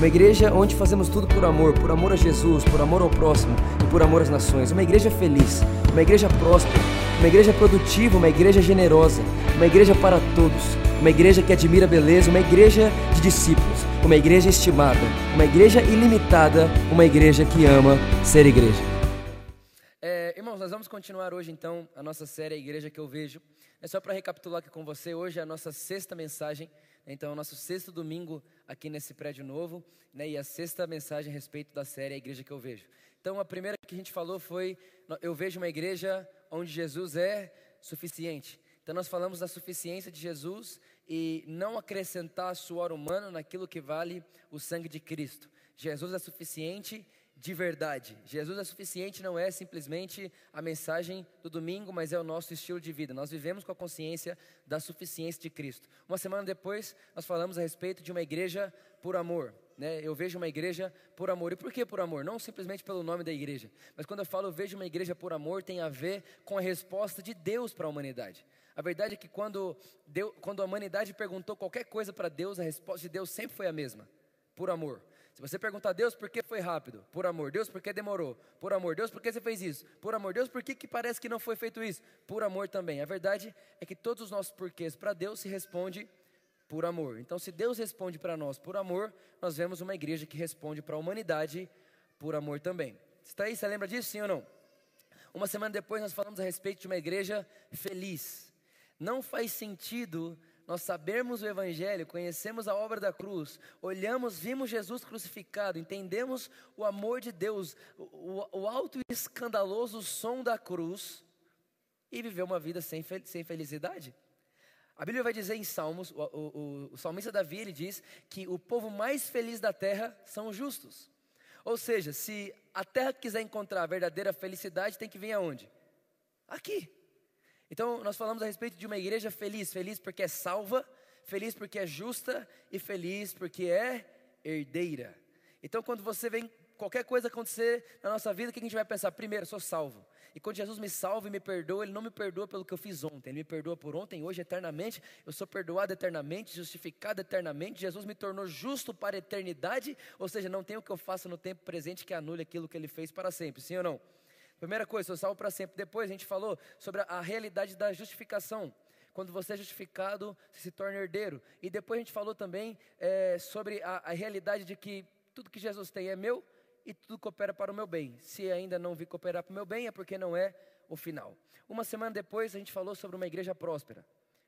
uma igreja onde fazemos tudo por amor, por amor a Jesus, por amor ao próximo e por amor às nações. Uma igreja feliz, uma igreja próspera, uma igreja produtiva, uma igreja generosa, uma igreja para todos, uma igreja que admira a beleza, uma igreja de discípulos, uma igreja estimada, uma igreja ilimitada, uma igreja que ama ser igreja. É, irmãos, nós vamos continuar hoje então a nossa série A Igreja que eu vejo. É só para recapitular aqui com você, hoje é a nossa sexta mensagem então, é o nosso sexto domingo aqui nesse prédio novo, né, e a sexta mensagem a respeito da série A Igreja que eu vejo. Então, a primeira que a gente falou foi: Eu vejo uma igreja onde Jesus é suficiente. Então, nós falamos da suficiência de Jesus e não acrescentar suor humano naquilo que vale o sangue de Cristo. Jesus é suficiente de verdade. Jesus é suficiente, não é simplesmente a mensagem do domingo, mas é o nosso estilo de vida. Nós vivemos com a consciência da suficiência de Cristo. Uma semana depois, nós falamos a respeito de uma igreja por amor. Né? Eu vejo uma igreja por amor. E por que por amor? Não simplesmente pelo nome da igreja, mas quando eu falo eu vejo uma igreja por amor, tem a ver com a resposta de Deus para a humanidade. A verdade é que quando, Deus, quando a humanidade perguntou qualquer coisa para Deus, a resposta de Deus sempre foi a mesma: por amor. Se você perguntar, Deus, por que foi rápido? Por amor. Deus, por que demorou? Por amor. Deus, por que você fez isso? Por amor. Deus, por que, que parece que não foi feito isso? Por amor também. A verdade é que todos os nossos porquês para Deus se responde por amor. Então, se Deus responde para nós por amor, nós vemos uma igreja que responde para a humanidade por amor também. Está aí? Você lembra disso, sim ou não? Uma semana depois, nós falamos a respeito de uma igreja feliz. Não faz sentido nós sabemos o Evangelho, conhecemos a obra da cruz, olhamos, vimos Jesus crucificado, entendemos o amor de Deus, o, o alto e escandaloso som da cruz, e viver uma vida sem, sem felicidade. A Bíblia vai dizer em Salmos, o, o, o salmista Davi ele diz que o povo mais feliz da terra são os justos. Ou seja, se a terra quiser encontrar a verdadeira felicidade, tem que vir aonde? Aqui. Então, nós falamos a respeito de uma igreja feliz, feliz porque é salva, feliz porque é justa e feliz porque é herdeira. Então, quando você vem qualquer coisa acontecer na nossa vida, o que a gente vai pensar? Primeiro, sou salvo. E quando Jesus me salva e me perdoa, Ele não me perdoa pelo que eu fiz ontem, Ele me perdoa por ontem, hoje, eternamente. Eu sou perdoado eternamente, justificado eternamente. Jesus me tornou justo para a eternidade, ou seja, não tem o que eu faça no tempo presente que anule aquilo que Ele fez para sempre, sim ou não? Primeira coisa, sou salvo para sempre. Depois a gente falou sobre a realidade da justificação. Quando você é justificado, você se torna herdeiro. E depois a gente falou também é, sobre a, a realidade de que tudo que Jesus tem é meu e tudo coopera para o meu bem. Se ainda não vi cooperar para o meu bem, é porque não é o final. Uma semana depois, a gente falou sobre uma igreja próspera.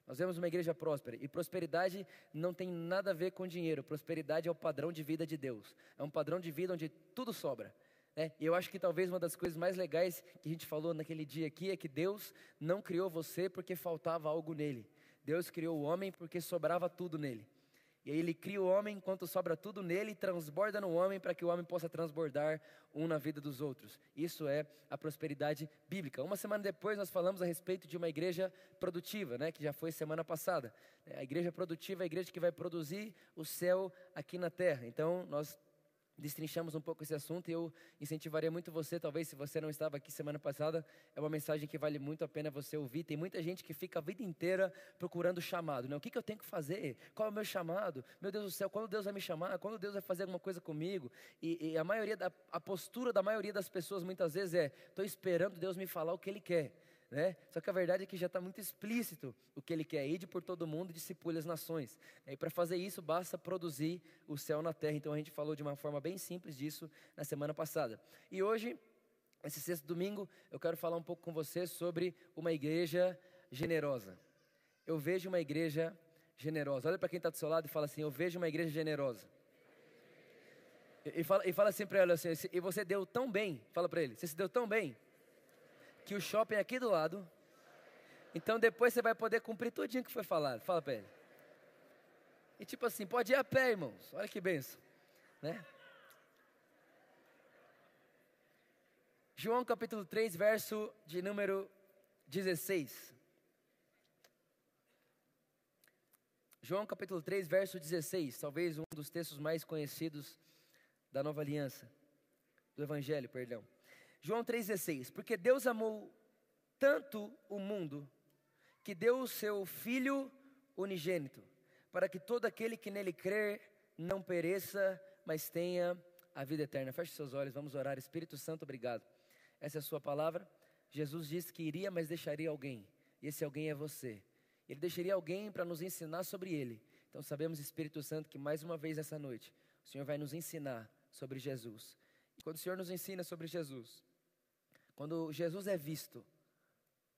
Nós vemos uma igreja próspera e prosperidade não tem nada a ver com dinheiro. Prosperidade é o padrão de vida de Deus. É um padrão de vida onde tudo sobra. É, e eu acho que talvez uma das coisas mais legais que a gente falou naquele dia aqui é que Deus não criou você porque faltava algo nele. Deus criou o homem porque sobrava tudo nele. E aí ele cria o homem enquanto sobra tudo nele e transborda no homem para que o homem possa transbordar um na vida dos outros. Isso é a prosperidade bíblica. Uma semana depois nós falamos a respeito de uma igreja produtiva, né, que já foi semana passada. A igreja produtiva é a igreja que vai produzir o céu aqui na terra. Então nós destrinchamos um pouco esse assunto e eu incentivaria muito você, talvez se você não estava aqui semana passada, é uma mensagem que vale muito a pena você ouvir. Tem muita gente que fica a vida inteira procurando chamado, né? O que, que eu tenho que fazer? Qual é o meu chamado? Meu Deus do céu, quando Deus vai me chamar? Quando Deus vai fazer alguma coisa comigo? E, e a maioria da, a postura da maioria das pessoas muitas vezes é: estou esperando Deus me falar o que Ele quer. Né? Só que a verdade é que já está muito explícito o que ele quer, ir por todo mundo e discipule as nações. E para fazer isso, basta produzir o céu na terra. Então a gente falou de uma forma bem simples disso na semana passada. E hoje, esse sexto domingo, eu quero falar um pouco com você sobre uma igreja generosa. Eu vejo uma igreja generosa. Olha para quem está do seu lado e fala assim: Eu vejo uma igreja generosa. E, fala, e fala assim para ela assim: E você deu tão bem. Fala para ele: Você se deu tão bem que o shopping é aqui do lado. Então depois você vai poder cumprir tudinho que foi falado. Fala para ele. E tipo assim, pode ir a pé, irmãos. Olha que benção. Né? João capítulo 3, verso de número 16. João capítulo 3, verso 16, talvez um dos textos mais conhecidos da nova aliança, do evangelho, perdão. João 3,16, porque Deus amou tanto o mundo, que deu o seu Filho unigênito, para que todo aquele que nele crer não pereça, mas tenha a vida eterna. Feche seus olhos, vamos orar. Espírito Santo, obrigado. Essa é a sua palavra. Jesus disse que iria, mas deixaria alguém. E esse alguém é você. Ele deixaria alguém para nos ensinar sobre ele. Então sabemos, Espírito Santo, que mais uma vez essa noite, o Senhor vai nos ensinar sobre Jesus. E quando o Senhor nos ensina sobre Jesus, quando Jesus é visto,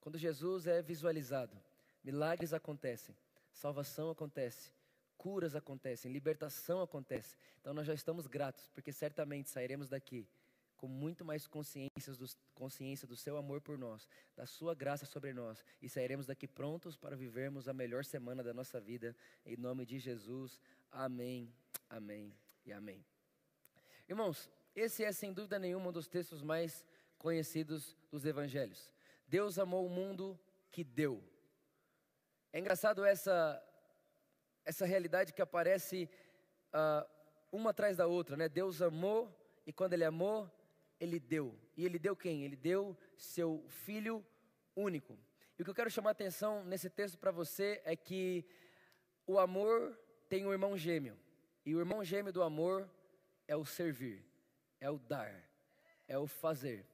quando Jesus é visualizado, milagres acontecem, salvação acontece, curas acontecem, libertação acontece. Então nós já estamos gratos, porque certamente sairemos daqui com muito mais consciência do, consciência do seu amor por nós, da sua graça sobre nós, e sairemos daqui prontos para vivermos a melhor semana da nossa vida, em nome de Jesus. Amém, amém e amém. Irmãos, esse é sem dúvida nenhuma um dos textos mais conhecidos dos evangelhos. Deus amou o mundo que deu. É engraçado essa, essa realidade que aparece uh, uma atrás da outra, né? Deus amou e quando Ele amou, Ele deu. E Ele deu quem? Ele deu seu Filho único. E o que eu quero chamar a atenção nesse texto para você é que o amor tem um irmão gêmeo. E o irmão gêmeo do amor é o servir, é o dar, é o fazer.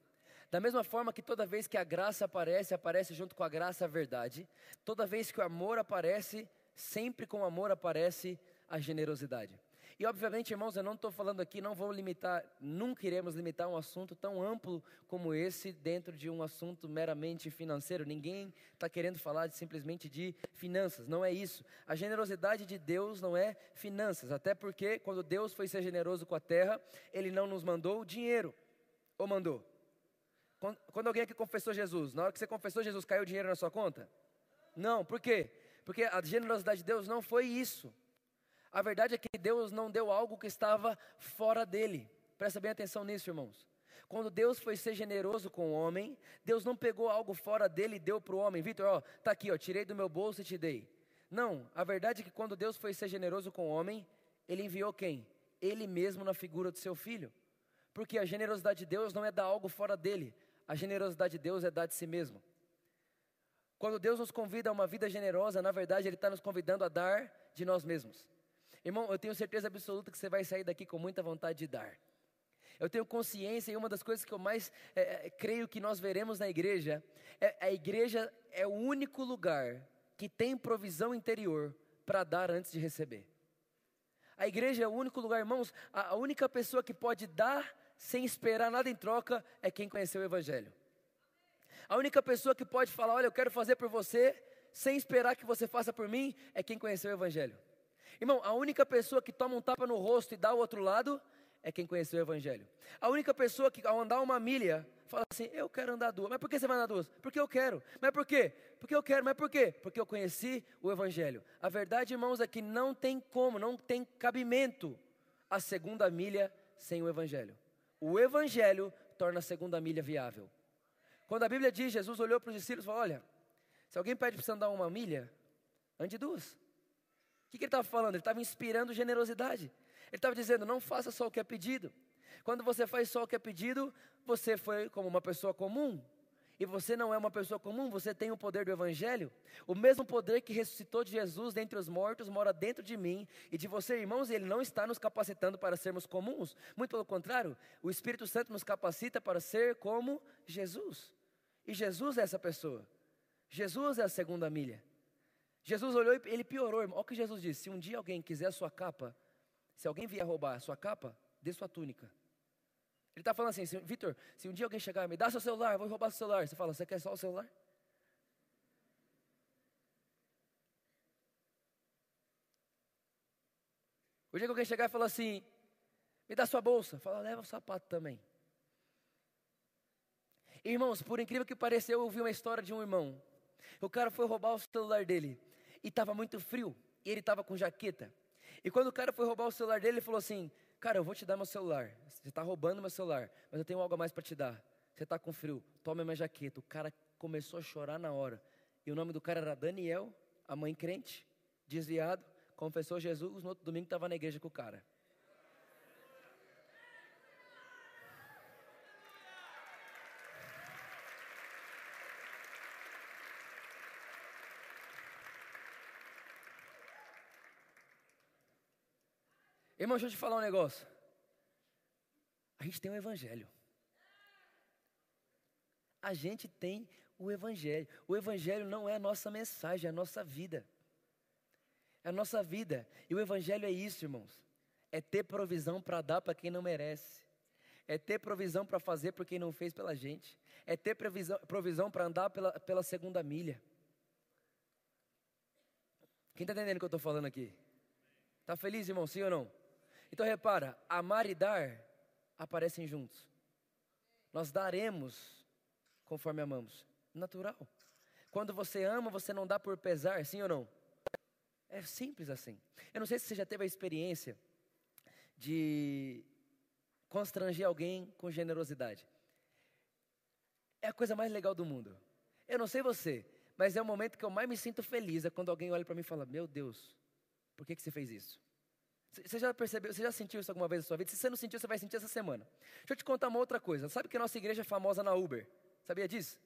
Da mesma forma que toda vez que a graça aparece, aparece junto com a graça a verdade. Toda vez que o amor aparece, sempre com o amor aparece a generosidade. E obviamente, irmãos, eu não estou falando aqui, não vou limitar, nunca iremos limitar um assunto tão amplo como esse dentro de um assunto meramente financeiro. Ninguém está querendo falar de, simplesmente de finanças, não é isso. A generosidade de Deus não é finanças, até porque quando Deus foi ser generoso com a terra, Ele não nos mandou dinheiro, ou mandou? Quando alguém aqui confessou Jesus, na hora que você confessou Jesus, caiu dinheiro na sua conta? Não, por quê? Porque a generosidade de Deus não foi isso. A verdade é que Deus não deu algo que estava fora dele. Presta bem atenção nisso, irmãos. Quando Deus foi ser generoso com o homem, Deus não pegou algo fora dele e deu para o homem. Vitor, ó, tá aqui, ó, tirei do meu bolso e te dei. Não, a verdade é que quando Deus foi ser generoso com o homem, ele enviou quem? Ele mesmo na figura do seu filho. Porque a generosidade de Deus não é dar algo fora dele, a generosidade de Deus é dar de si mesmo. Quando Deus nos convida a uma vida generosa, na verdade, Ele está nos convidando a dar de nós mesmos. Irmão, eu tenho certeza absoluta que você vai sair daqui com muita vontade de dar. Eu tenho consciência e uma das coisas que eu mais é, é, creio que nós veremos na igreja é a igreja é o único lugar que tem provisão interior para dar antes de receber. A igreja é o único lugar, irmãos, a, a única pessoa que pode dar sem esperar nada em troca, é quem conheceu o Evangelho. A única pessoa que pode falar, olha, eu quero fazer por você, sem esperar que você faça por mim, é quem conheceu o Evangelho. Irmão, a única pessoa que toma um tapa no rosto e dá o outro lado, é quem conheceu o Evangelho. A única pessoa que, ao andar uma milha, fala assim: Eu quero andar duas. Mas por que você vai andar duas? Porque eu quero. Mas por quê? Porque eu quero. Mas por quê? Porque eu conheci o Evangelho. A verdade, irmãos, é que não tem como, não tem cabimento a segunda milha sem o Evangelho. O evangelho torna a segunda milha viável. Quando a Bíblia diz, Jesus olhou para os discípulos e falou: Olha, se alguém pede para você andar uma milha, ande duas. O que, que ele estava falando? Ele estava inspirando generosidade. Ele estava dizendo: Não faça só o que é pedido. Quando você faz só o que é pedido, você foi como uma pessoa comum e você não é uma pessoa comum, você tem o poder do Evangelho. O mesmo poder que ressuscitou de Jesus dentre os mortos mora dentro de mim e de você, irmãos, e Ele não está nos capacitando para sermos comuns. Muito pelo contrário, o Espírito Santo nos capacita para ser como Jesus. E Jesus é essa pessoa. Jesus é a segunda milha. Jesus olhou e ele piorou, irmão. Olha o que Jesus disse: se um dia alguém quiser a sua capa, se alguém vier roubar a sua capa, dê sua túnica. Ele está falando assim, Vitor, se um dia alguém chegar e me dá seu celular, vou roubar seu celular. Você fala, você quer só o celular? O dia que alguém chegar e falar assim, me dá sua bolsa, fala, leva o sapato também. Irmãos, por incrível que pareça, eu ouvi uma história de um irmão. O cara foi roubar o celular dele e estava muito frio, e ele estava com jaqueta. E quando o cara foi roubar o celular dele, ele falou assim: Cara, eu vou te dar meu celular. Você está roubando meu celular, mas eu tenho algo a mais para te dar. Você está com frio, tome uma jaqueta. O cara começou a chorar na hora. E o nome do cara era Daniel, a mãe crente, desviado, confessou Jesus. No outro domingo estava na igreja com o cara. Irmão, deixa eu te falar um negócio. A gente tem o um Evangelho. A gente tem o Evangelho. O Evangelho não é a nossa mensagem, é a nossa vida. É a nossa vida. E o Evangelho é isso, irmãos. É ter provisão para dar para quem não merece. É ter provisão para fazer por quem não fez pela gente. É ter provisão, provisão para andar pela, pela segunda milha. Quem está entendendo o que eu estou falando aqui? Está feliz, irmão? Sim ou não? Então repara, amar e dar aparecem juntos. Nós daremos conforme amamos. Natural. Quando você ama, você não dá por pesar, sim ou não? É simples assim. Eu não sei se você já teve a experiência de constranger alguém com generosidade. É a coisa mais legal do mundo. Eu não sei você, mas é o momento que eu mais me sinto feliz é quando alguém olha para mim e fala: Meu Deus, por que, que você fez isso? Você já percebeu, você já sentiu isso alguma vez na sua vida? Se você não sentiu, você vai sentir essa semana. Deixa eu te contar uma outra coisa. Sabe que a nossa igreja é famosa na Uber? Sabia disso?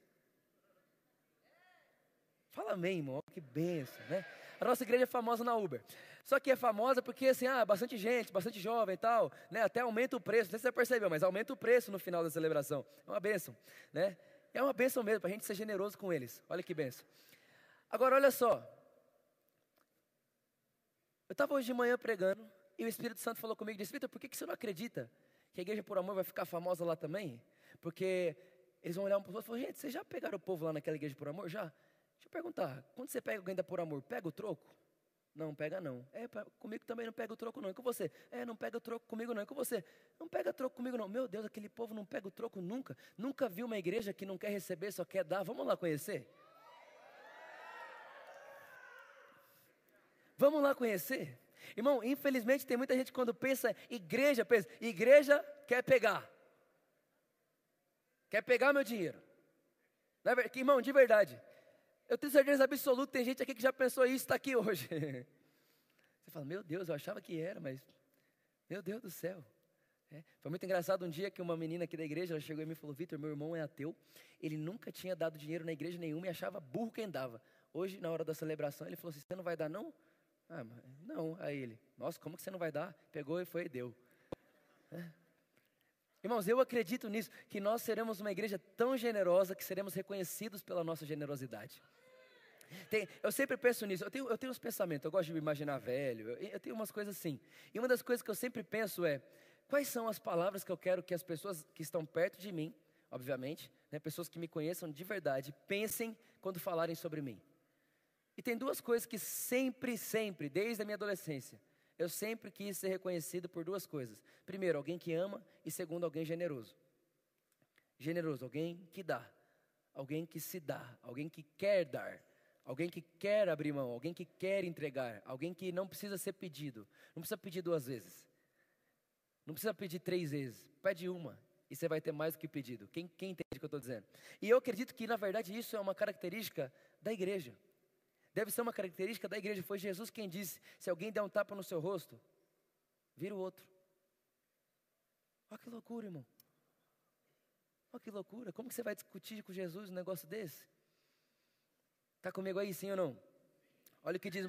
Fala amém, irmão. Que benção, né? A nossa igreja é famosa na Uber. Só que é famosa porque, assim, ah, bastante gente, bastante jovem e tal, né? Até aumenta o preço. Não sei se você percebeu, mas aumenta o preço no final da celebração. É uma benção, né? É uma benção mesmo, para a gente ser generoso com eles. Olha que benção. Agora, olha só. Eu estava hoje de manhã pregando e o Espírito Santo falou comigo, disse, Vitor, por que, que você não acredita que a Igreja por Amor vai ficar famosa lá também? Porque eles vão olhar um para o outro e falar, gente, vocês já pegaram o povo lá naquela Igreja por Amor? Já? Deixa eu perguntar, quando você pega alguém da por amor, pega o troco? Não, pega não. É, comigo também não pega o troco não. E com você? É, não pega o troco comigo não. E com você? Não pega troco comigo não. Meu Deus, aquele povo não pega o troco nunca. Nunca viu uma igreja que não quer receber, só quer dar. Vamos lá conhecer? Vamos lá conhecer? Irmão, infelizmente tem muita gente quando pensa igreja, pensa, igreja quer pegar. Quer pegar meu dinheiro. Irmão, de verdade. Eu tenho certeza absoluta, tem gente aqui que já pensou isso, está aqui hoje. Você fala, meu Deus, eu achava que era, mas, meu Deus do céu. É. Foi muito engraçado um dia que uma menina aqui da igreja, ela chegou e me falou, Vitor, meu irmão é ateu, ele nunca tinha dado dinheiro na igreja nenhuma e achava burro quem dava. Hoje, na hora da celebração, ele falou assim, você não vai dar não? Ah, não. Aí ele, nossa, como que você não vai dar? Pegou e foi e deu. É. Irmãos, eu acredito nisso, que nós seremos uma igreja tão generosa que seremos reconhecidos pela nossa generosidade. Tem, eu sempre penso nisso, eu tenho, eu tenho uns pensamentos, eu gosto de me imaginar velho, eu, eu tenho umas coisas assim. E uma das coisas que eu sempre penso é, quais são as palavras que eu quero que as pessoas que estão perto de mim, obviamente, né, pessoas que me conheçam de verdade, pensem quando falarem sobre mim. E tem duas coisas que sempre, sempre, desde a minha adolescência, eu sempre quis ser reconhecido por duas coisas. Primeiro, alguém que ama, e segundo, alguém generoso. Generoso, alguém que dá, alguém que se dá, alguém que quer dar, alguém que quer abrir mão, alguém que quer entregar, alguém que não precisa ser pedido, não precisa pedir duas vezes, não precisa pedir três vezes, pede uma e você vai ter mais do que pedido. Quem, quem entende o que eu estou dizendo? E eu acredito que, na verdade, isso é uma característica da igreja. Deve ser uma característica da igreja. Foi Jesus quem disse: se alguém der um tapa no seu rosto, vira o outro. Olha que loucura, irmão. Olha que loucura. Como que você vai discutir com Jesus um negócio desse? Está comigo aí, sim ou não? Olha o que diz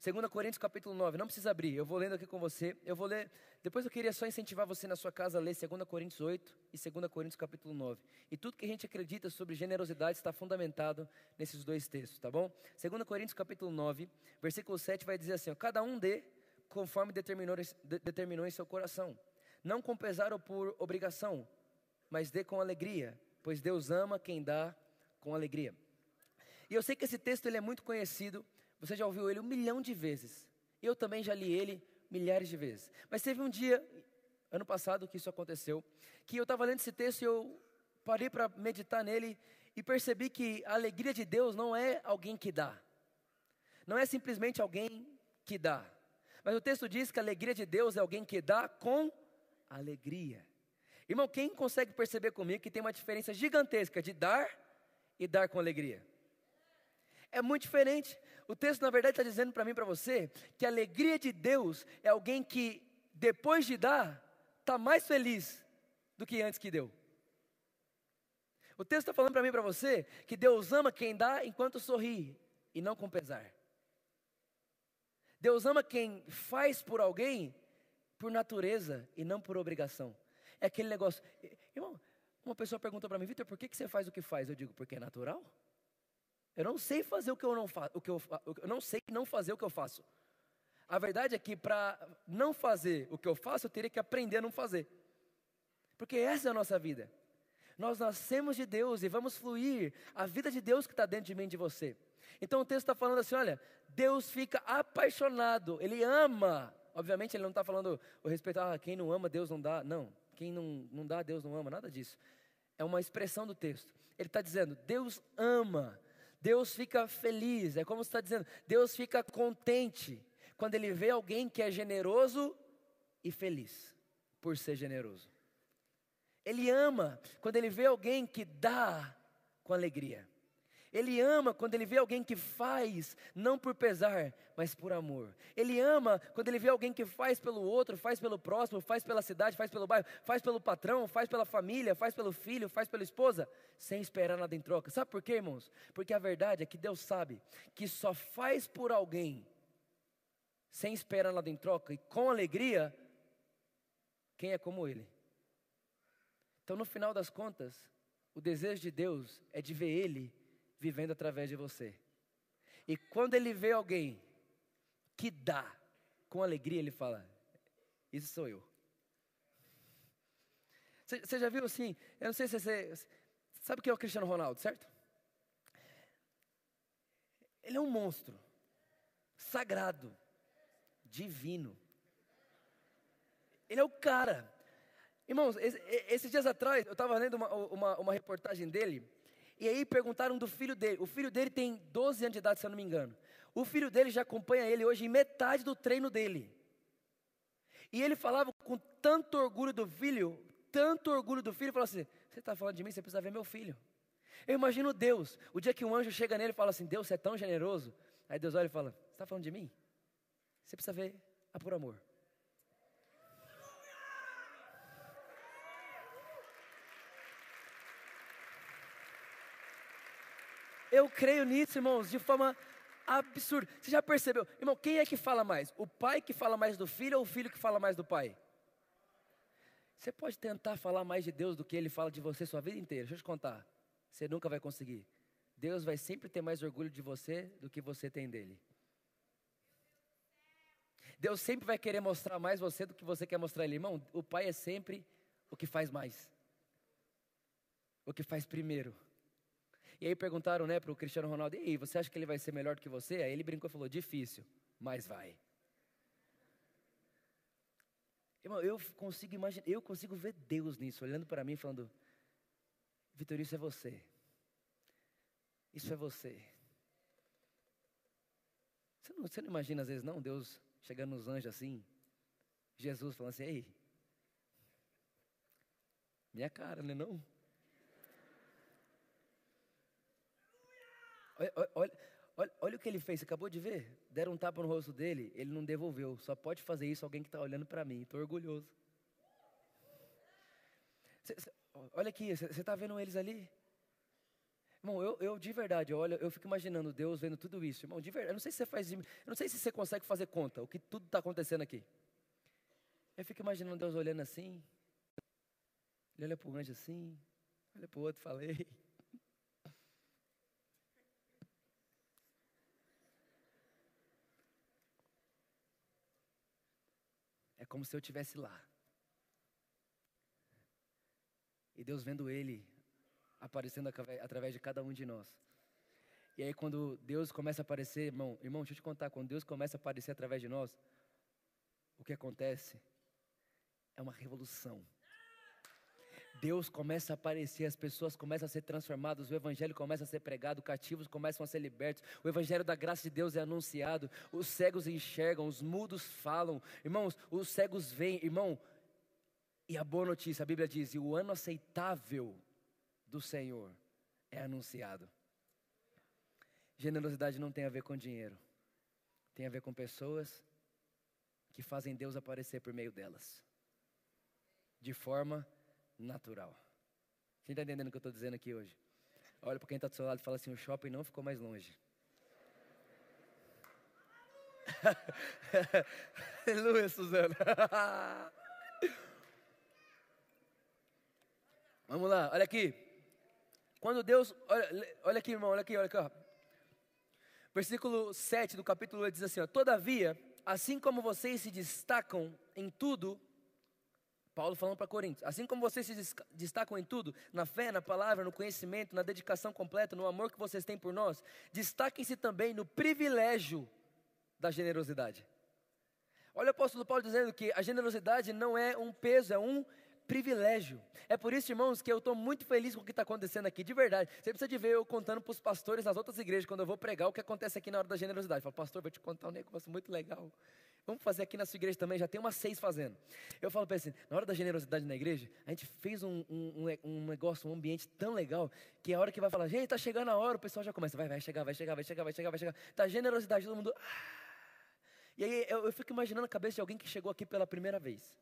2 Coríntios capítulo 9, não precisa abrir, eu vou lendo aqui com você. Eu vou ler, depois eu queria só incentivar você na sua casa a ler 2 Coríntios 8 e 2 Coríntios capítulo 9. E tudo que a gente acredita sobre generosidade está fundamentado nesses dois textos, tá bom? 2 Coríntios capítulo 9, versículo 7 vai dizer assim: ó, Cada um dê conforme determinou, de, determinou em seu coração, não com pesar ou por obrigação, mas dê com alegria, pois Deus ama quem dá com alegria. E eu sei que esse texto ele é muito conhecido, você já ouviu ele um milhão de vezes. Eu também já li ele milhares de vezes. Mas teve um dia, ano passado, que isso aconteceu, que eu estava lendo esse texto e eu parei para meditar nele e percebi que a alegria de Deus não é alguém que dá. Não é simplesmente alguém que dá. Mas o texto diz que a alegria de Deus é alguém que dá com alegria. Irmão, quem consegue perceber comigo que tem uma diferença gigantesca de dar e dar com alegria? É muito diferente. O texto, na verdade, está dizendo para mim para você que a alegria de Deus é alguém que, depois de dar, está mais feliz do que antes que deu. O texto está falando para mim para você que Deus ama quem dá enquanto sorri e não com pesar. Deus ama quem faz por alguém por natureza e não por obrigação. É aquele negócio. Irmão, uma pessoa perguntou para mim, Vitor, por que, que você faz o que faz? Eu digo, porque é natural. Eu não sei fazer o que eu não faço, o que eu, eu não sei não fazer o que eu faço. A verdade é que para não fazer o que eu faço, eu teria que aprender a não fazer. Porque essa é a nossa vida. Nós nascemos de Deus e vamos fluir a vida de Deus que está dentro de mim e de você. Então o texto está falando assim: olha, Deus fica apaixonado, Ele ama. Obviamente ele não está falando o respeito, ah, quem não ama, Deus não dá. Não, quem não, não dá, Deus não ama, nada disso. É uma expressão do texto. Ele está dizendo, Deus ama, Deus fica feliz. É como está dizendo, Deus fica contente quando ele vê alguém que é generoso e feliz por ser generoso. Ele ama quando ele vê alguém que dá com alegria. Ele ama quando ele vê alguém que faz, não por pesar, mas por amor. Ele ama quando ele vê alguém que faz pelo outro, faz pelo próximo, faz pela cidade, faz pelo bairro, faz pelo patrão, faz pela família, faz pelo filho, faz pela esposa, sem esperar nada em troca. Sabe por quê, irmãos? Porque a verdade é que Deus sabe que só faz por alguém, sem esperar nada em troca e com alegria, quem é como Ele. Então, no final das contas, o desejo de Deus é de ver Ele vivendo através de você. E quando Ele vê alguém que dá com alegria, Ele fala: Isso sou eu. Você já viu assim? Eu não sei se você. Sabe o que é o Cristiano Ronaldo, certo? Ele é um monstro, sagrado, divino. Ele é o cara. Irmãos, esses dias atrás, eu estava lendo uma, uma, uma, reportagem dele, e aí perguntaram do filho dele. O filho dele tem 12 anos de idade, se eu não me engano. O filho dele já acompanha ele hoje em metade do treino dele. E ele falava com tanto orgulho do filho, tanto orgulho do filho, falou assim: Você está falando de mim, você precisa ver meu filho. Eu imagino Deus, o dia que um anjo chega nele e fala assim: Deus, você é tão generoso. Aí Deus olha e fala: Você está falando de mim? Você precisa ver a por amor. Eu creio nisso, irmãos, de forma absurda. Você já percebeu? Irmão, quem é que fala mais? O pai que fala mais do filho ou o filho que fala mais do pai? Você pode tentar falar mais de Deus do que ele fala de você sua vida inteira. Deixa eu te contar. Você nunca vai conseguir. Deus vai sempre ter mais orgulho de você do que você tem dele. Deus sempre vai querer mostrar mais você do que você quer mostrar ele. Irmão, o pai é sempre o que faz mais. O que faz primeiro. E aí perguntaram, né, para o Cristiano Ronaldo, e aí, você acha que ele vai ser melhor do que você? Aí ele brincou e falou, difícil, mas vai. Irmão, eu consigo imaginar, eu consigo ver Deus nisso, olhando para mim falando, Vitor, isso é você. Isso é você. Você não, você não imagina às vezes não, Deus chegando nos anjos assim, Jesus falando assim, ei, minha cara, não é não? Olha, olha, olha, o que ele fez, você acabou de ver? Deram um tapa no rosto dele, ele não devolveu. Só pode fazer isso alguém que está olhando para mim. Estou orgulhoso. Cê, cê, olha aqui, você está vendo eles ali? Irmão, eu, eu de verdade, olha, eu fico imaginando Deus vendo tudo isso. Irmão, de verdade, eu não sei se você faz, eu não sei se você consegue fazer conta o que tudo está acontecendo aqui. Eu fico imaginando Deus olhando assim. Ele olha para o anjo assim, olha para o outro, falei. Como se eu estivesse lá. E Deus vendo ele aparecendo através de cada um de nós. E aí quando Deus começa a aparecer, irmão, irmão, deixa eu te contar, quando Deus começa a aparecer através de nós, o que acontece é uma revolução. Deus começa a aparecer, as pessoas começam a ser transformadas, o Evangelho começa a ser pregado, cativos começam a ser libertos, o Evangelho da graça de Deus é anunciado, os cegos enxergam, os mudos falam, irmãos, os cegos veem, irmão. E a boa notícia, a Bíblia diz: e o ano aceitável do Senhor é anunciado. Generosidade não tem a ver com dinheiro, tem a ver com pessoas que fazem Deus aparecer por meio delas, de forma natural. Quem está entendendo o que eu estou dizendo aqui hoje? Olha para quem está do seu lado e fala assim: o shopping não ficou mais longe. Aleluia, Suzana. Vamos lá, olha aqui. Quando Deus, olha, olha aqui, irmão, olha aqui, olha aqui. Ó. Versículo 7 do capítulo 8 diz assim: ó, Todavia, assim como vocês se destacam em tudo, Paulo falando para Coríntios, assim como vocês se destacam em tudo, na fé, na palavra, no conhecimento, na dedicação completa, no amor que vocês têm por nós, destaquem-se também no privilégio da generosidade. Olha o apóstolo Paulo dizendo que a generosidade não é um peso, é um privilégio. É por isso, irmãos, que eu estou muito feliz com o que está acontecendo aqui, de verdade. Você precisa de ver eu contando para os pastores nas outras igrejas, quando eu vou pregar, o que acontece aqui na hora da generosidade. Falo, pastor, vou te contar um negócio muito legal. Vamos fazer aqui na sua igreja também, já tem umas seis fazendo. Eu falo para assim, na hora da generosidade na igreja, a gente fez um, um, um, negócio, um ambiente tão legal, que a hora que vai falar, gente, está chegando a hora, o pessoal já começa, vai, vai chegar, vai chegar, vai chegar, vai chegar, vai chegar. Tá generosidade, todo mundo... Ah. E aí eu, eu fico imaginando a cabeça de alguém que chegou aqui pela primeira vez.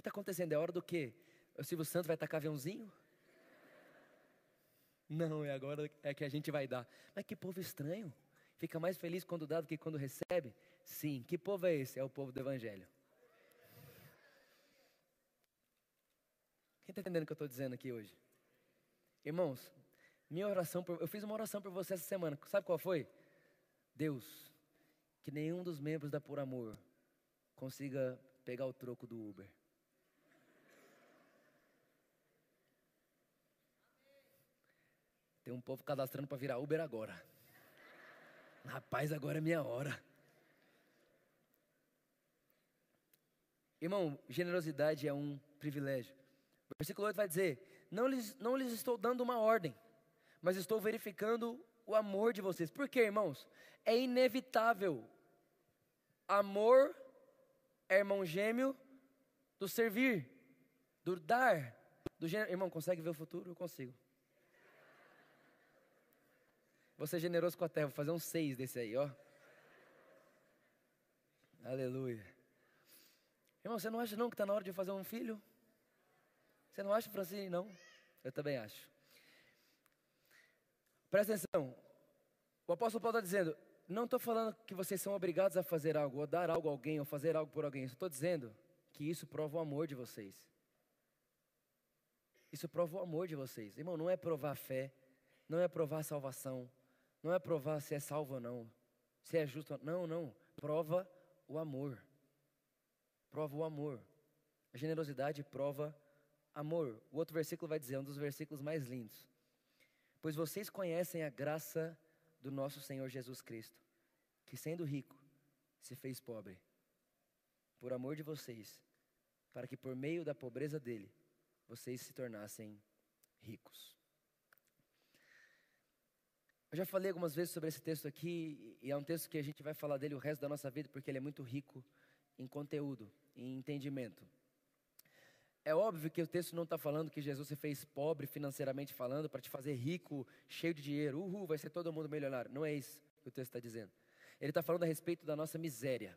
Que está acontecendo? É hora do quê? O Silvio Santos vai tacar aviãozinho? Não, é agora é que a gente vai dar. Mas que povo estranho. Fica mais feliz quando dá do que quando recebe? Sim. Que povo é esse? É o povo do Evangelho. Quem está entendendo o que eu estou dizendo aqui hoje? Irmãos, minha oração, por, eu fiz uma oração por você essa semana. Sabe qual foi? Deus, que nenhum dos membros da Por Amor consiga pegar o troco do Uber. Tem um povo cadastrando para virar Uber agora. Rapaz, agora é minha hora. Irmão, generosidade é um privilégio. O versículo 8 vai dizer: não lhes, não lhes estou dando uma ordem, mas estou verificando o amor de vocês. Por quê, irmãos? É inevitável. Amor é irmão gêmeo do servir, do dar, do. Irmão, consegue ver o futuro? Eu consigo. Vou ser generoso com a terra, vou fazer um seis desse aí, ó. Aleluia. Irmão, você não acha não que está na hora de fazer um filho? Você não acha, Francine? Não. Eu também acho. Presta atenção. O apóstolo Paulo está dizendo: não estou falando que vocês são obrigados a fazer algo, ou dar algo a alguém, ou fazer algo por alguém. Estou dizendo que isso prova o amor de vocês. Isso prova o amor de vocês. Irmão, não é provar fé, não é provar salvação, não é provar se é salvo ou não, se é justo ou não. Não. Prova o amor. Prova o amor. A generosidade prova amor. O outro versículo vai dizer, um dos versículos mais lindos. Pois vocês conhecem a graça do nosso Senhor Jesus Cristo, que sendo rico, se fez pobre, por amor de vocês, para que por meio da pobreza dele, vocês se tornassem ricos. Eu já falei algumas vezes sobre esse texto aqui, e é um texto que a gente vai falar dele o resto da nossa vida, porque ele é muito rico em conteúdo, em entendimento. É óbvio que o texto não está falando que Jesus se fez pobre financeiramente falando para te fazer rico, cheio de dinheiro. Uhul, vai ser todo mundo milionário. Não é isso que o texto está dizendo. Ele está falando a respeito da nossa miséria.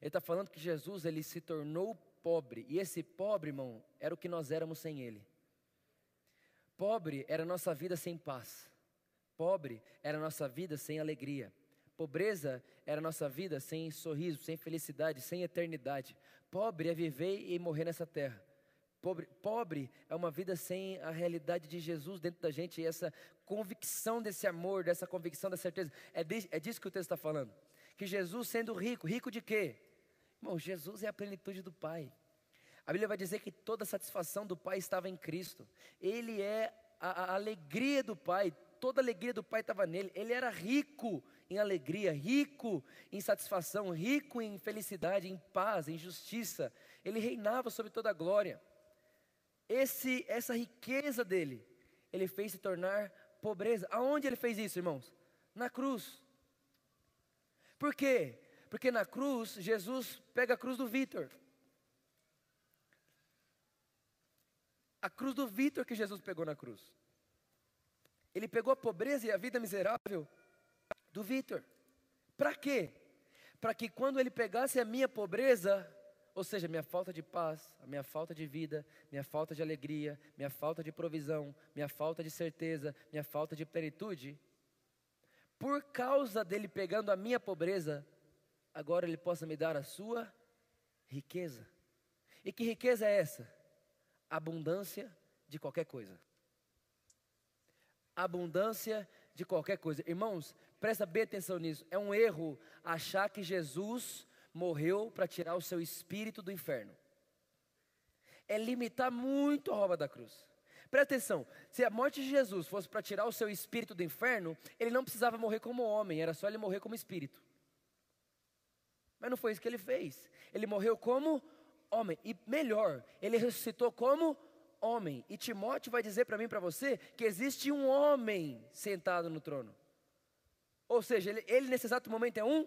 Ele está falando que Jesus ele se tornou pobre. E esse pobre, irmão, era o que nós éramos sem ele. Pobre era a nossa vida sem paz. Pobre era a nossa vida sem alegria. Pobreza era a nossa vida sem sorriso, sem felicidade, sem eternidade. Pobre é viver e morrer nessa terra. Pobre, pobre é uma vida sem a realidade de Jesus dentro da gente e essa convicção desse amor, dessa convicção, dessa certeza. É, de, é disso que o texto está falando. Que Jesus sendo rico, rico de quê? Irmão, Jesus é a plenitude do Pai. A Bíblia vai dizer que toda a satisfação do Pai estava em Cristo. Ele é a, a alegria do Pai, toda a alegria do Pai estava nele. Ele era rico em alegria, rico em satisfação, rico em felicidade, em paz, em justiça. Ele reinava sobre toda a glória. Esse, essa riqueza dele, ele fez se tornar pobreza. Aonde ele fez isso, irmãos? Na cruz. Por quê? Porque na cruz, Jesus pega a cruz do Vitor. A cruz do Vitor que Jesus pegou na cruz. Ele pegou a pobreza e a vida miserável do Vitor. Para quê? Para que quando ele pegasse a minha pobreza, ou seja, minha falta de paz, a minha falta de vida, minha falta de alegria, minha falta de provisão, minha falta de certeza, minha falta de plenitude, por causa dele pegando a minha pobreza, agora ele possa me dar a sua riqueza. E que riqueza é essa? Abundância de qualquer coisa. Abundância de qualquer coisa. Irmãos, presta bem atenção nisso. É um erro achar que Jesus morreu para tirar o seu espírito do inferno. É limitar muito a obra da cruz. Presta atenção, se a morte de Jesus fosse para tirar o seu espírito do inferno, ele não precisava morrer como homem, era só ele morrer como espírito. Mas não foi isso que ele fez. Ele morreu como homem. E melhor, ele ressuscitou como homem. E Timóteo vai dizer para mim para você que existe um homem sentado no trono. Ou seja, ele, ele nesse exato momento é um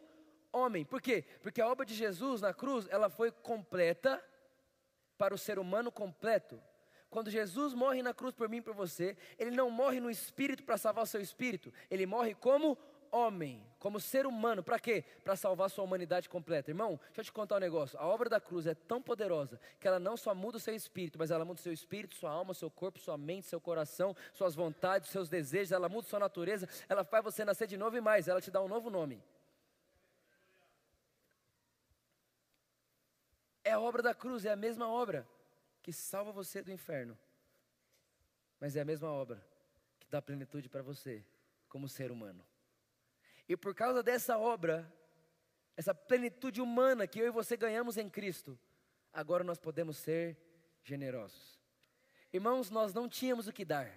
homem. Por quê? Porque a obra de Jesus na cruz, ela foi completa para o ser humano completo. Quando Jesus morre na cruz por mim e por você, ele não morre no espírito para salvar o seu espírito, ele morre como homem, como ser humano, para quê? Para salvar sua humanidade completa. Irmão, deixa eu te contar um negócio. A obra da cruz é tão poderosa que ela não só muda o seu espírito, mas ela muda o seu espírito, sua alma, seu corpo, sua mente, seu coração, suas vontades, seus desejos, ela muda sua natureza, ela faz você nascer de novo e mais, ela te dá um novo nome. É a obra da cruz, é a mesma obra que salva você do inferno. Mas é a mesma obra que dá plenitude para você como ser humano. E por causa dessa obra, essa plenitude humana que eu e você ganhamos em Cristo, agora nós podemos ser generosos. Irmãos, nós não tínhamos o que dar,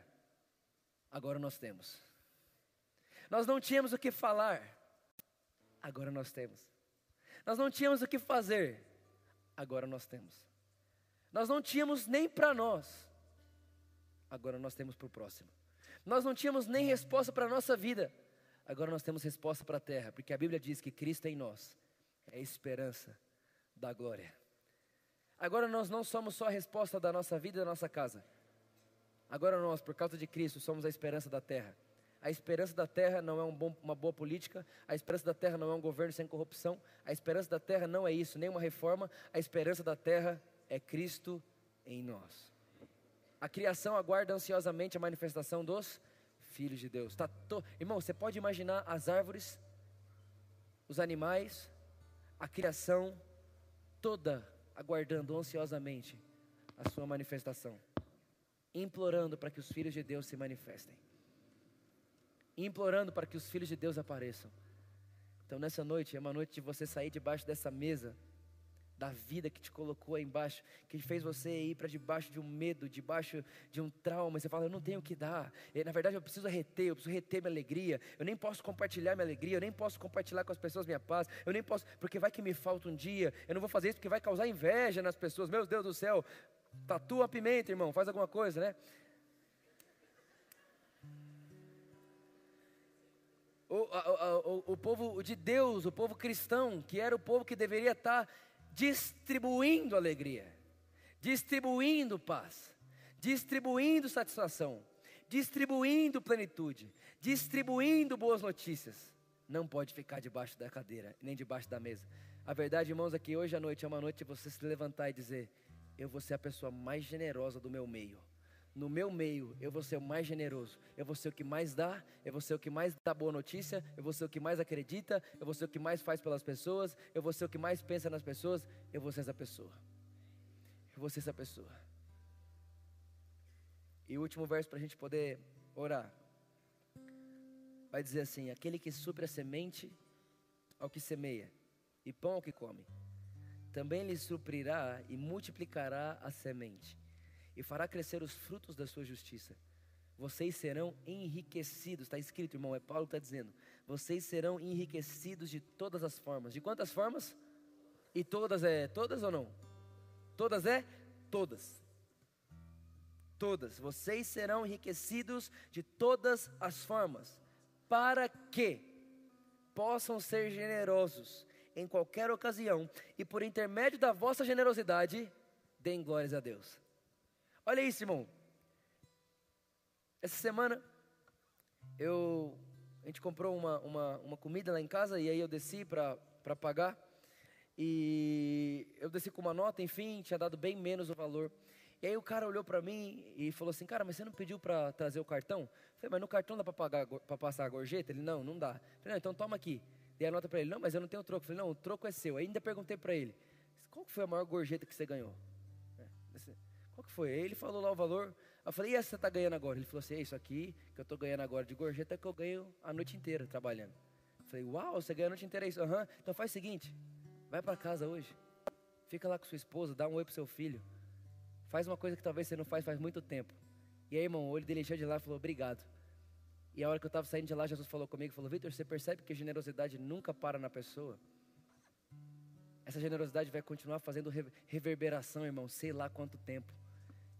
agora nós temos. Nós não tínhamos o que falar, agora nós temos. Nós não tínhamos o que fazer, agora nós temos. Nós não tínhamos nem para nós, agora nós temos para o próximo. Nós não tínhamos nem resposta para a nossa vida, agora nós temos resposta para a terra, porque a Bíblia diz que Cristo é em nós é a esperança da glória. Agora nós não somos só a resposta da nossa vida e da nossa casa. Agora nós, por causa de Cristo, somos a esperança da terra. A esperança da terra não é um bom, uma boa política, a esperança da terra não é um governo sem corrupção, a esperança da terra não é isso, nem uma reforma, a esperança da terra é Cristo em nós. A criação aguarda ansiosamente a manifestação dos filhos de Deus. Tá to... Irmão, você pode imaginar as árvores, os animais, a criação toda aguardando ansiosamente a sua manifestação, implorando para que os filhos de Deus se manifestem implorando para que os filhos de Deus apareçam. Então, nessa noite, é uma noite de você sair debaixo dessa mesa, da vida que te colocou aí embaixo, que fez você ir para debaixo de um medo, debaixo de um trauma. Você fala, eu não tenho o que dar. E, na verdade, eu preciso reter, eu preciso reter minha alegria. Eu nem posso compartilhar minha alegria, eu nem posso compartilhar com as pessoas minha paz. Eu nem posso, porque vai que me falta um dia. Eu não vou fazer isso porque vai causar inveja nas pessoas. Meu Deus do céu, tatua a pimenta, irmão, faz alguma coisa, né? o, o, o, povo de Deus, o povo cristão, que era o povo que deveria estar distribuindo alegria, distribuindo paz, distribuindo satisfação, distribuindo plenitude, distribuindo boas notícias. Não pode ficar debaixo da cadeira, nem debaixo da mesa. A verdade, irmãos, é que hoje à noite é uma noite de você se levantar e dizer: Eu vou ser a pessoa mais generosa do meu meio no meu meio, eu vou ser o mais generoso, eu vou ser o que mais dá, eu vou ser o que mais dá boa notícia, eu vou ser o que mais acredita, eu vou ser o que mais faz pelas pessoas, eu vou ser o que mais pensa nas pessoas, eu vou ser essa pessoa. Eu vou ser essa pessoa. E o último verso para a gente poder orar. Vai dizer assim: aquele que supre a semente ao que semeia, e pão ao que come, também lhe suprirá e multiplicará a semente e fará crescer os frutos da sua justiça. Vocês serão enriquecidos, está escrito, irmão, é Paulo que está dizendo. Vocês serão enriquecidos de todas as formas. De quantas formas? E todas é todas ou não? Todas é todas. Todas. Vocês serão enriquecidos de todas as formas, para que possam ser generosos em qualquer ocasião, e por intermédio da vossa generosidade, deem glórias a Deus. Olha isso, irmão. Essa semana, eu, a gente comprou uma, uma, uma comida lá em casa, e aí eu desci para pagar, e eu desci com uma nota, enfim, tinha dado bem menos o valor. E aí o cara olhou para mim e falou assim, cara, mas você não pediu para trazer o cartão? Eu falei, mas no cartão dá para pagar para passar a gorjeta? Ele, não, não dá. Eu falei, não, então toma aqui. Dei a nota para ele, não, mas eu não tenho troco. Eu falei, não, o troco é seu. Aí ainda perguntei para ele, qual foi a maior gorjeta que você ganhou? Foi? Ele falou lá o valor. Eu falei, e essa você está ganhando agora? Ele falou assim, é isso aqui que eu estou ganhando agora de gorjeta que eu ganho a noite inteira trabalhando. Eu falei, uau, você ganha a noite inteira é isso? Aham, uhum. então faz o seguinte, vai para casa hoje. Fica lá com sua esposa, dá um oi pro seu filho. Faz uma coisa que talvez você não faz faz muito tempo. E aí, irmão, o olho dele encheu de lá e falou, obrigado. E a hora que eu estava saindo de lá, Jesus falou comigo, falou, Vitor, você percebe que a generosidade nunca para na pessoa? Essa generosidade vai continuar fazendo reverberação, irmão, sei lá quanto tempo.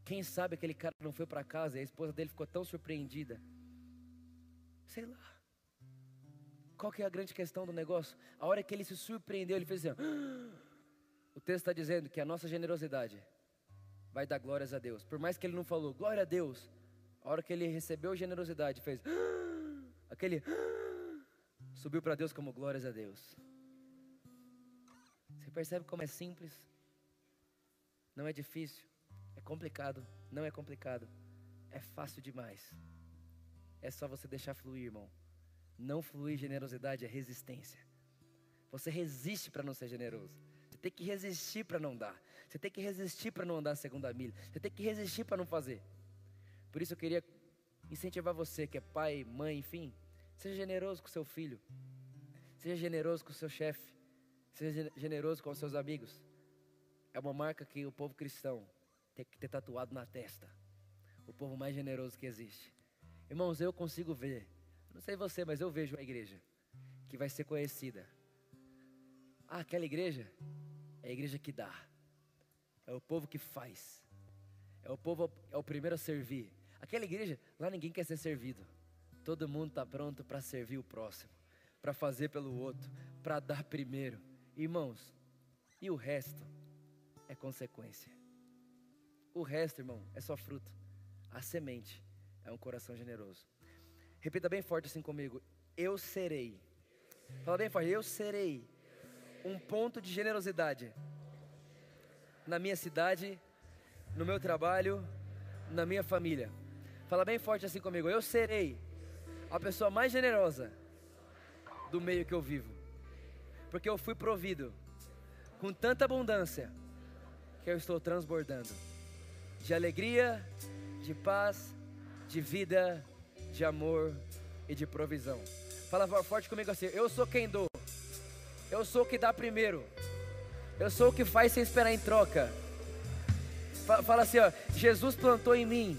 Quem sabe aquele cara não foi para casa e a esposa dele ficou tão surpreendida. Sei lá. Qual que é a grande questão do negócio? A hora que ele se surpreendeu, ele fez assim. O texto está dizendo que a nossa generosidade vai dar glórias a Deus. Por mais que ele não falou glória a Deus, a hora que ele recebeu generosidade, fez aquele subiu para Deus como glórias a Deus. Você percebe como é simples? Não é difícil, é complicado, não é complicado, é fácil demais. É só você deixar fluir, irmão. Não fluir generosidade é resistência. Você resiste para não ser generoso. Você tem que resistir para não dar. Você tem que resistir para não andar a segunda milha. Você tem que resistir para não fazer. Por isso eu queria incentivar você que é pai, mãe, enfim, seja generoso com seu filho. Seja generoso com seu chefe. Seja generoso com os seus amigos. É uma marca que o povo cristão tem que ter tatuado na testa. O povo mais generoso que existe. Irmãos, eu consigo ver. Não sei você, mas eu vejo a igreja que vai ser conhecida. Ah, aquela igreja é a igreja que dá. É o povo que faz. É o povo, é o primeiro a servir. Aquela igreja, lá ninguém quer ser servido. Todo mundo está pronto para servir o próximo, para fazer pelo outro, para dar primeiro. Irmãos, e o resto é consequência. O resto, irmão, é só fruto. A semente é um coração generoso. Repita bem forte assim comigo. Eu serei. Fala bem forte. Eu serei um ponto de generosidade na minha cidade, no meu trabalho, na minha família. Fala bem forte assim comigo. Eu serei a pessoa mais generosa do meio que eu vivo. Porque eu fui provido com tanta abundância que eu estou transbordando de alegria, de paz, de vida, de amor e de provisão. Fala forte comigo assim: Eu sou quem dou. Eu sou o que dá primeiro. Eu sou o que faz sem esperar em troca. Fala assim, ó, Jesus plantou em mim.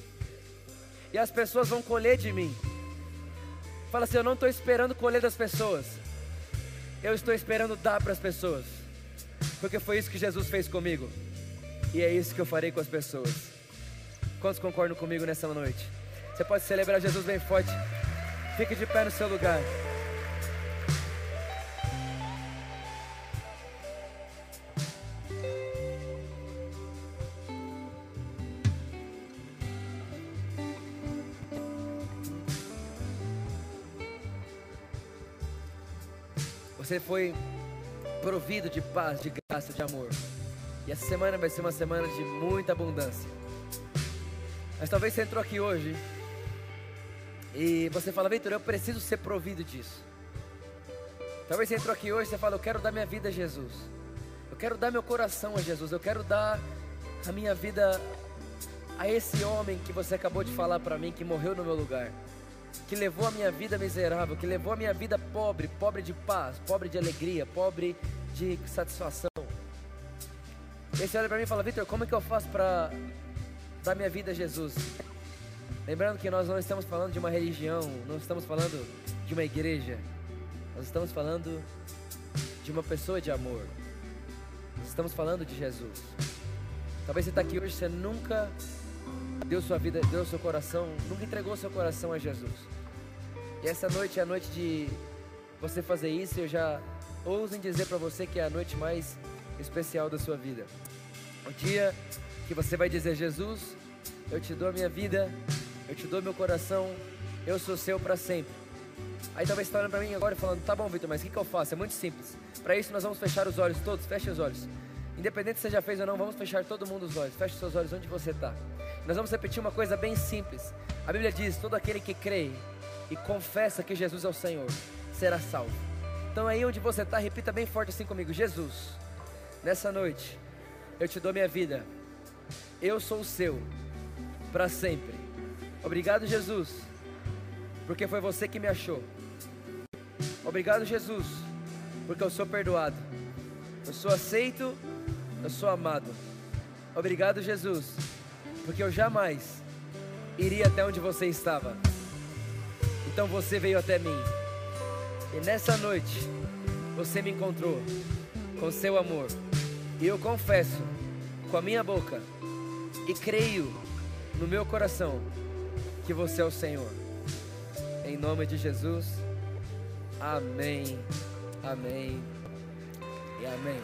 E as pessoas vão colher de mim. Fala assim, eu não estou esperando colher das pessoas. Eu estou esperando dar para as pessoas. Porque foi isso que Jesus fez comigo. E é isso que eu farei com as pessoas. Quantos concordam comigo nessa noite? Você pode celebrar Jesus bem forte. Fique de pé no seu lugar. Você foi provido de paz, de graça, de amor. E essa semana vai ser uma semana de muita abundância. Mas talvez você entrou aqui hoje e você fala, Vitor, eu preciso ser provido disso. Talvez você entrou aqui hoje e você fala, eu quero dar minha vida a Jesus. Eu quero dar meu coração a Jesus. Eu quero dar a minha vida a esse homem que você acabou de falar para mim, que morreu no meu lugar que levou a minha vida miserável, que levou a minha vida pobre, pobre de paz, pobre de alegria, pobre de satisfação. E você olha para mim e fala, Vitor, como é que eu faço para dar minha vida a Jesus? Lembrando que nós não estamos falando de uma religião, não estamos falando de uma igreja, nós estamos falando de uma pessoa de amor. Nós estamos falando de Jesus. Talvez você está aqui hoje, você nunca deu sua vida, deu seu coração, nunca entregou seu coração a Jesus. E essa noite é a noite de você fazer isso. Eu já ouso dizer para você que é a noite mais especial da sua vida. O dia que você vai dizer: Jesus, eu te dou a minha vida, eu te dou meu coração, eu sou seu para sempre. Aí talvez você está olhando para mim agora e falando: tá bom, Vitor, mas o que, que eu faço? É muito simples. Para isso nós vamos fechar os olhos todos, feche os olhos. Independente se você já fez ou não, vamos fechar todo mundo os olhos. Feche seus olhos onde você está. Nós vamos repetir uma coisa bem simples. A Bíblia diz: todo aquele que crê e confessa que Jesus é o Senhor será salvo. Então aí onde você está, repita bem forte assim comigo: Jesus, nessa noite eu te dou minha vida. Eu sou o seu para sempre. Obrigado, Jesus, porque foi você que me achou. Obrigado, Jesus, porque eu sou perdoado. Eu sou aceito, eu sou amado. Obrigado, Jesus, porque eu jamais iria até onde você estava. Então você veio até mim. E nessa noite, você me encontrou com seu amor. E eu confesso com a minha boca e creio no meu coração que você é o Senhor. Em nome de Jesus. Amém. Amém. E amém.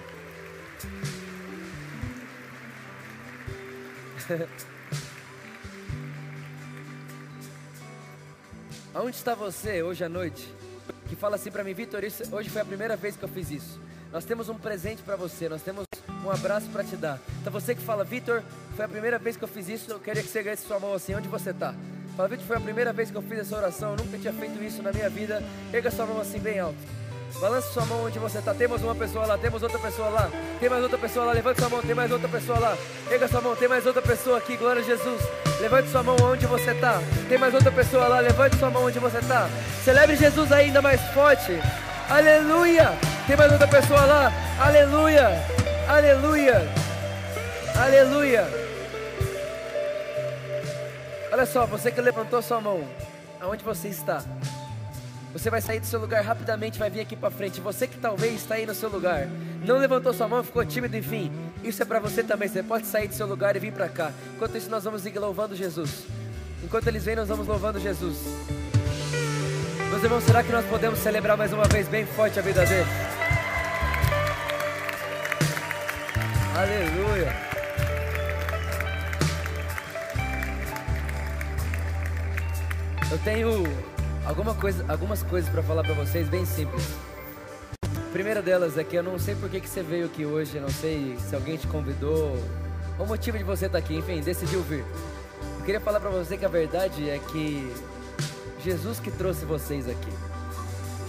Aonde está você hoje à noite? Que fala assim para mim, Vitor, hoje foi a primeira vez que eu fiz isso. Nós temos um presente para você, nós temos um abraço para te dar. Então você que fala, Vitor, foi a primeira vez que eu fiz isso, eu queria que você ganhasse sua mão assim, onde você está? Fala, Vitor, foi a primeira vez que eu fiz essa oração, eu nunca tinha feito isso na minha vida. Erga sua mão assim bem alto. Balance sua mão onde você está. Temos uma pessoa lá, temos outra pessoa lá. Tem mais outra pessoa lá. Levante sua mão, tem mais outra pessoa lá. Erga sua mão, tem mais outra pessoa aqui. Glória a Jesus. Levante sua mão onde você está. Tem mais outra pessoa lá. Levante sua mão onde você está. Celebre Jesus ainda mais forte. Aleluia. Tem mais outra pessoa lá. Aleluia. Aleluia. Aleluia. Olha só, você que levantou sua mão. Aonde você está? Você vai sair do seu lugar rapidamente, vai vir aqui para frente. Você que talvez está aí no seu lugar, não levantou sua mão, ficou tímido, enfim. Isso é para você também. Você pode sair do seu lugar e vir para cá. Enquanto isso, nós vamos louvando Jesus. Enquanto eles vêm, nós vamos louvando Jesus. Meus irmãos, será que nós podemos celebrar mais uma vez bem forte a vida dele? Aleluia. Eu tenho Alguma coisa, algumas coisas para falar para vocês bem simples. A primeira delas é que eu não sei por que, que você veio aqui hoje, não sei se alguém te convidou, o motivo de você estar tá aqui, enfim, decidiu vir. Eu queria falar para você que a verdade é que Jesus que trouxe vocês aqui.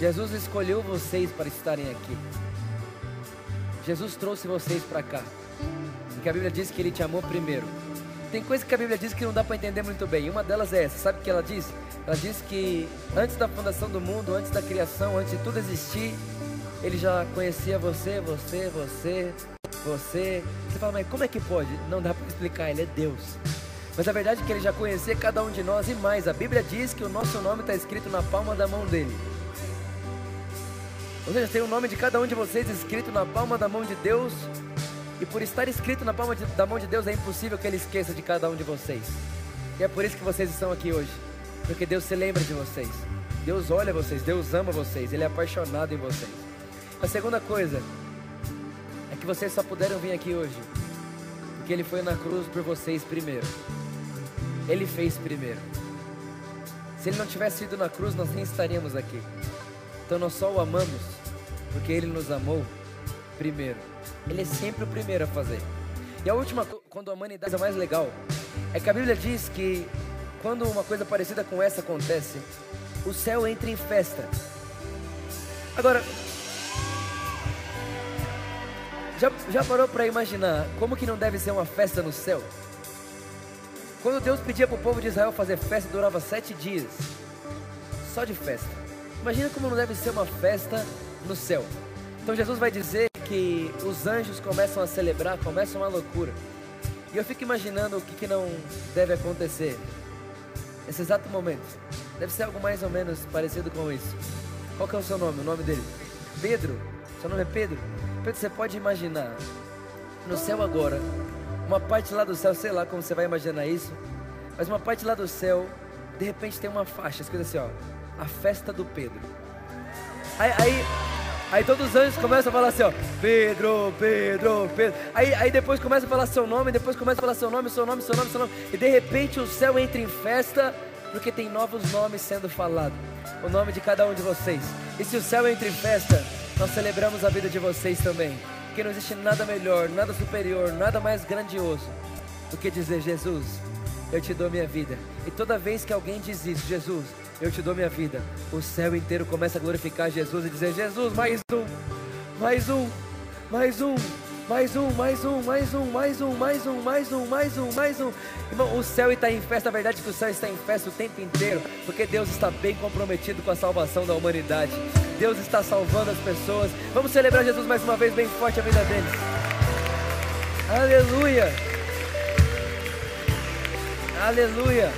Jesus escolheu vocês para estarem aqui. Jesus trouxe vocês para cá. Porque a Bíblia diz que ele te amou primeiro. Tem coisa que a Bíblia diz que não dá para entender muito bem. Uma delas é essa. Sabe o que ela diz? Ela diz que antes da fundação do mundo, antes da criação, antes de tudo existir, ele já conhecia você, você, você, você. Você fala, mas como é que pode? Não dá para explicar, ele é Deus. Mas a verdade é que ele já conhecia cada um de nós e mais. A Bíblia diz que o nosso nome está escrito na palma da mão dele. Ou seja, tem o nome de cada um de vocês escrito na palma da mão de Deus. E por estar escrito na palma de, da mão de Deus, é impossível que ele esqueça de cada um de vocês. E é por isso que vocês estão aqui hoje. Porque Deus se lembra de vocês. Deus olha vocês, Deus ama vocês, Ele é apaixonado em vocês. A segunda coisa é que vocês só puderam vir aqui hoje porque Ele foi na cruz por vocês primeiro. Ele fez primeiro. Se Ele não tivesse ido na cruz, nós nem estaríamos aqui. Então nós só o amamos porque Ele nos amou primeiro. Ele é sempre o primeiro a fazer. E a última, quando a humanidade é mais legal, é que a Bíblia diz que quando uma coisa parecida com essa acontece, o céu entra em festa. Agora, já, já parou para imaginar como que não deve ser uma festa no céu? Quando Deus pedia para o povo de Israel fazer festa, durava sete dias, só de festa. Imagina como não deve ser uma festa no céu. Então Jesus vai dizer que os anjos começam a celebrar, começa uma loucura. E eu fico imaginando o que, que não deve acontecer nesse exato momento. Deve ser algo mais ou menos parecido com isso. Qual que é o seu nome? O nome dele? Pedro. Seu nome é Pedro? Pedro, você pode imaginar no céu agora, uma parte lá do céu, sei lá como você vai imaginar isso, mas uma parte lá do céu, de repente tem uma faixa escrita assim, ó, a festa do Pedro. Aí, aí Aí todos os anjos começam a falar assim, ó, Pedro, Pedro, Pedro. Aí, aí depois começa a falar seu nome, depois começa a falar seu nome, seu nome, seu nome, seu nome. E de repente o céu entra em festa, porque tem novos nomes sendo falados. O nome de cada um de vocês. E se o céu entra em festa, nós celebramos a vida de vocês também. Porque não existe nada melhor, nada superior, nada mais grandioso do que dizer, Jesus, eu te dou minha vida. E toda vez que alguém diz isso, Jesus, eu te dou minha vida. O céu inteiro começa a glorificar Jesus e dizer: Jesus, mais um, mais um, mais um. Mais um, mais um, mais um, mais um, mais um, mais um, mais um, mais um. Irmão, o céu está em festa. A verdade é que o céu está em festa o tempo inteiro, porque Deus está bem comprometido com a salvação da humanidade. Deus está salvando as pessoas. Vamos celebrar Jesus mais uma vez, bem forte a vida deles. Aleluia! Aleluia!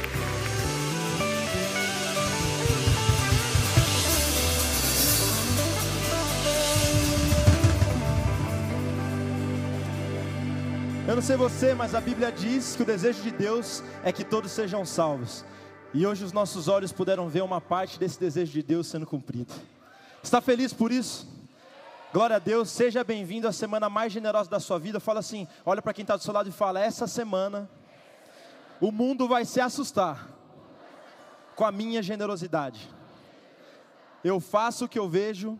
Eu não sei você, mas a Bíblia diz que o desejo de Deus é que todos sejam salvos. E hoje os nossos olhos puderam ver uma parte desse desejo de Deus sendo cumprido. Está feliz por isso? Glória a Deus, seja bem-vindo à semana mais generosa da sua vida. Fala assim: olha para quem está do seu lado e fala: essa semana o mundo vai se assustar com a minha generosidade. Eu faço o que eu vejo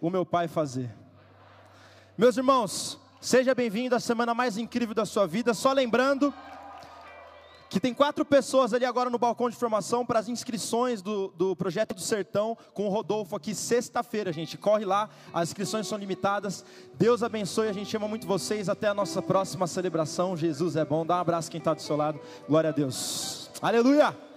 o meu pai fazer. Meus irmãos, Seja bem-vindo à semana mais incrível da sua vida. Só lembrando que tem quatro pessoas ali agora no balcão de formação para as inscrições do, do Projeto do Sertão com o Rodolfo aqui sexta-feira, gente. Corre lá, as inscrições são limitadas. Deus abençoe, a gente ama muito vocês. Até a nossa próxima celebração. Jesus é bom. Dá um abraço quem está do seu lado. Glória a Deus. Aleluia!